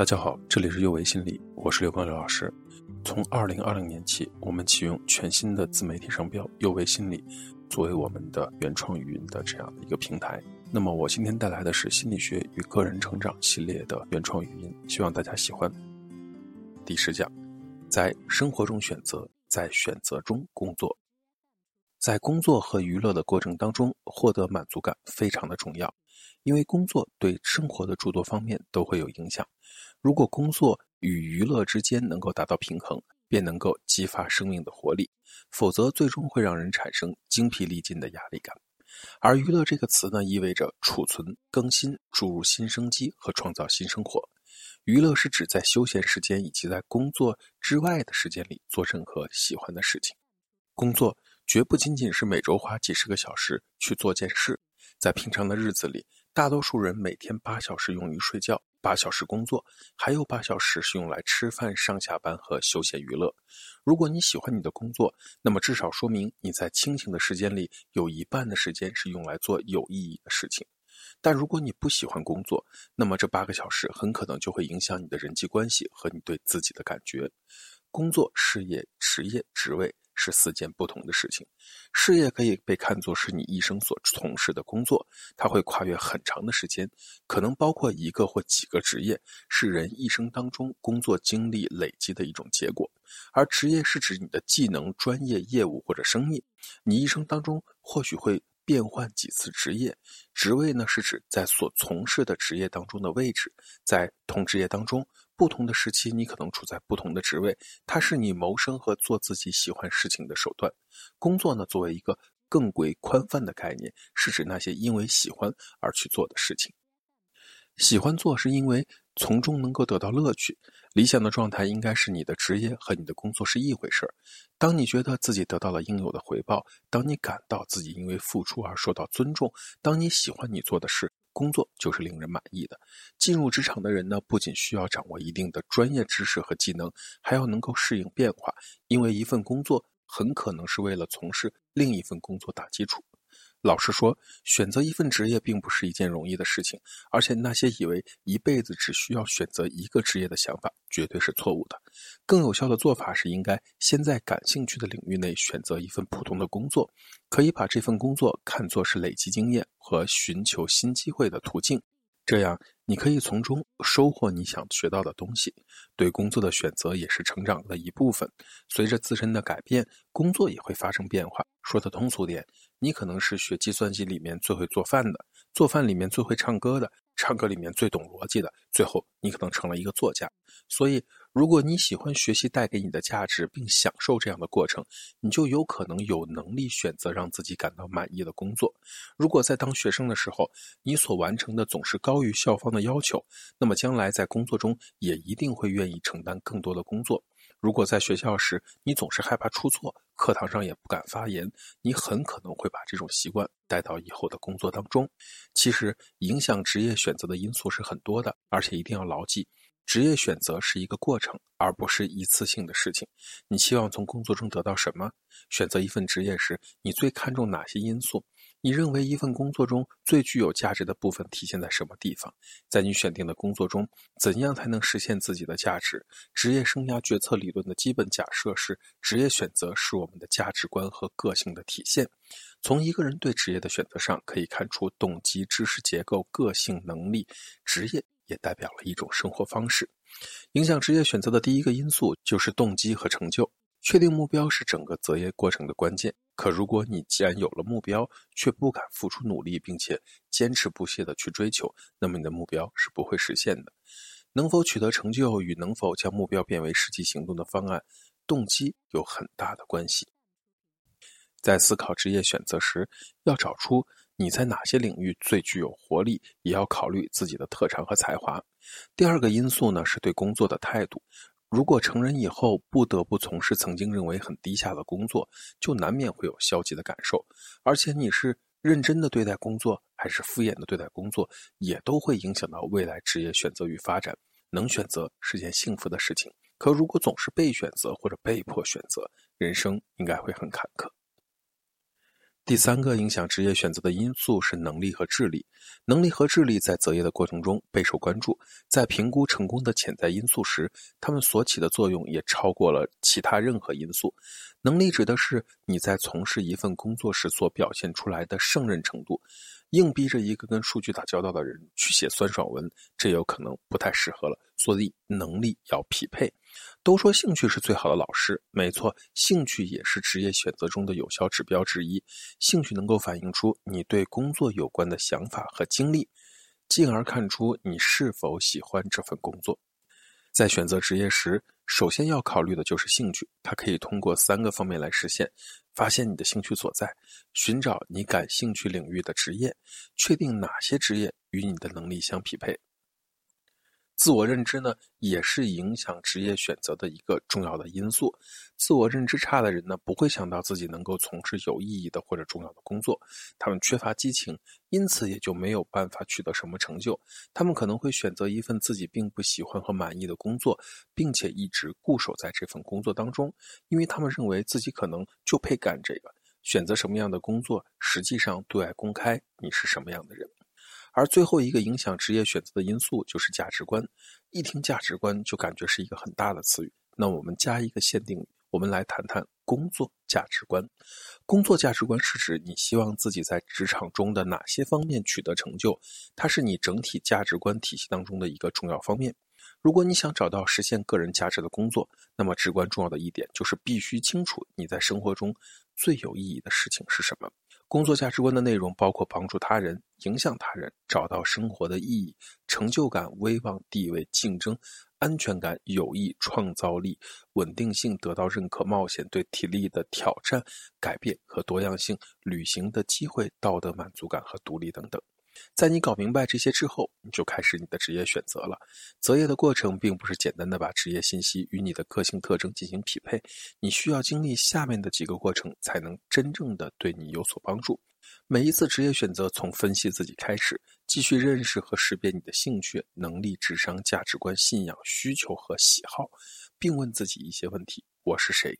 大家好，这里是右维心理，我是刘光刘老师。从二零二零年起，我们启用全新的自媒体商标“右维心理”作为我们的原创语音的这样的一个平台。那么，我今天带来的是心理学与个人成长系列的原创语音，希望大家喜欢。第十讲，在生活中选择，在选择中工作。在工作和娱乐的过程当中，获得满足感非常的重要，因为工作对生活的诸多方面都会有影响。如果工作与娱乐之间能够达到平衡，便能够激发生命的活力；否则，最终会让人产生精疲力尽的压力感。而娱乐这个词呢，意味着储存、更新、注入新生机和创造新生活。娱乐是指在休闲时间以及在工作之外的时间里做任何喜欢的事情。工作。绝不仅仅是每周花几十个小时去做件事，在平常的日子里，大多数人每天八小时用于睡觉，八小时工作，还有八小时是用来吃饭、上下班和休闲娱乐。如果你喜欢你的工作，那么至少说明你在清醒的时间里有一半的时间是用来做有意义的事情。但如果你不喜欢工作，那么这八个小时很可能就会影响你的人际关系和你对自己的感觉。工作、事业、职业、职位。是四件不同的事情。事业可以被看作是你一生所从事的工作，它会跨越很长的时间，可能包括一个或几个职业，是人一生当中工作经历累积的一种结果。而职业是指你的技能、专业、业务或者生意，你一生当中或许会变换几次职业。职位呢，是指在所从事的职业当中的位置，在同职业当中。不同的时期，你可能处在不同的职位，它是你谋生和做自己喜欢事情的手段。工作呢，作为一个更为宽泛的概念，是指那些因为喜欢而去做的事情。喜欢做是因为从中能够得到乐趣。理想的状态应该是你的职业和你的工作是一回事儿。当你觉得自己得到了应有的回报，当你感到自己因为付出而受到尊重，当你喜欢你做的事。工作就是令人满意的。进入职场的人呢，不仅需要掌握一定的专业知识和技能，还要能够适应变化，因为一份工作很可能是为了从事另一份工作打基础。老实说，选择一份职业并不是一件容易的事情，而且那些以为一辈子只需要选择一个职业的想法绝对是错误的。更有效的做法是，应该先在感兴趣的领域内选择一份普通的工作，可以把这份工作看作是累积经验和寻求新机会的途径。这样，你可以从中收获你想学到的东西。对工作的选择也是成长的一部分。随着自身的改变，工作也会发生变化。说的通俗点，你可能是学计算机里面最会做饭的，做饭里面最会唱歌的，唱歌里面最懂逻辑的。最后，你可能成了一个作家。所以。如果你喜欢学习带给你的价值，并享受这样的过程，你就有可能有能力选择让自己感到满意的工作。如果在当学生的时候，你所完成的总是高于校方的要求，那么将来在工作中也一定会愿意承担更多的工作。如果在学校时你总是害怕出错，课堂上也不敢发言，你很可能会把这种习惯带到以后的工作当中。其实，影响职业选择的因素是很多的，而且一定要牢记。职业选择是一个过程，而不是一次性的事情。你期望从工作中得到什么？选择一份职业时，你最看重哪些因素？你认为一份工作中最具有价值的部分体现在什么地方？在你选定的工作中，怎样才能实现自己的价值？职业生涯决策理论的基本假设是：职业选择是我们的价值观和个性的体现。从一个人对职业的选择上，可以看出动机、知识结构、个性、能力、职业。也代表了一种生活方式。影响职业选择的第一个因素就是动机和成就。确定目标是整个择业过程的关键。可如果你既然有了目标，却不敢付出努力，并且坚持不懈地去追求，那么你的目标是不会实现的。能否取得成就与能否将目标变为实际行动的方案，动机有很大的关系。在思考职业选择时，要找出。你在哪些领域最具有活力？也要考虑自己的特长和才华。第二个因素呢，是对工作的态度。如果成人以后不得不从事曾经认为很低下的工作，就难免会有消极的感受。而且你是认真的对待工作，还是敷衍的对待工作，也都会影响到未来职业选择与发展。能选择是件幸福的事情，可如果总是被选择或者被迫选择，人生应该会很坎坷。第三个影响职业选择的因素是能力和智力。能力和智力在择业的过程中备受关注，在评估成功的潜在因素时，他们所起的作用也超过了其他任何因素。能力指的是你在从事一份工作时所表现出来的胜任程度。硬逼着一个跟数据打交道的人去写酸爽文，这有可能不太适合了。所以能力要匹配。都说兴趣是最好的老师，没错，兴趣也是职业选择中的有效指标之一。兴趣能够反映出你对工作有关的想法和经历，进而看出你是否喜欢这份工作。在选择职业时，首先要考虑的就是兴趣，它可以通过三个方面来实现：发现你的兴趣所在，寻找你感兴趣领域的职业，确定哪些职业与你的能力相匹配。自我认知呢，也是影响职业选择的一个重要的因素。自我认知差的人呢，不会想到自己能够从事有意义的或者重要的工作，他们缺乏激情，因此也就没有办法取得什么成就。他们可能会选择一份自己并不喜欢和满意的工作，并且一直固守在这份工作当中，因为他们认为自己可能就配干这个。选择什么样的工作，实际上对外公开你是什么样的人。而最后一个影响职业选择的因素就是价值观。一听价值观就感觉是一个很大的词语，那我们加一个限定语，我们来谈谈工作价值观。工作价值观是指你希望自己在职场中的哪些方面取得成就，它是你整体价值观体系当中的一个重要方面。如果你想找到实现个人价值的工作，那么至关重要的一点就是必须清楚你在生活中最有意义的事情是什么。工作价值观的内容包括帮助他人、影响他人、找到生活的意义、成就感、威望、地位、竞争、安全感、友谊、创造力、稳定性、得到认可、冒险、对体力的挑战、改变和多样性、旅行的机会、道德满足感和独立等等。在你搞明白这些之后，你就开始你的职业选择了。择业的过程并不是简单的把职业信息与你的个性特征进行匹配，你需要经历下面的几个过程，才能真正的对你有所帮助。每一次职业选择，从分析自己开始，继续认识和识别你的兴趣、能力、智商、价值观、信仰、需求和喜好，并问自己一些问题：我是谁？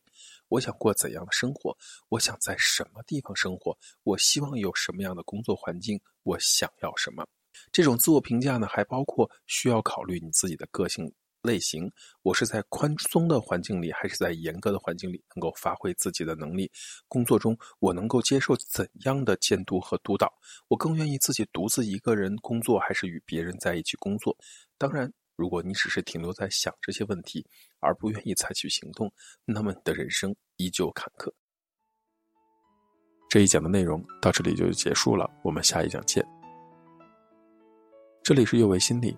我想过怎样的生活？我想在什么地方生活？我希望有什么样的工作环境？我想要什么？这种自我评价呢，还包括需要考虑你自己的个性类型。我是在宽松的环境里，还是在严格的环境里能够发挥自己的能力？工作中我能够接受怎样的监督和督导？我更愿意自己独自一个人工作，还是与别人在一起工作？当然。如果你只是停留在想这些问题，而不愿意采取行动，那么你的人生依旧坎坷。这一讲的内容到这里就结束了，我们下一讲见。这里是幼为心理，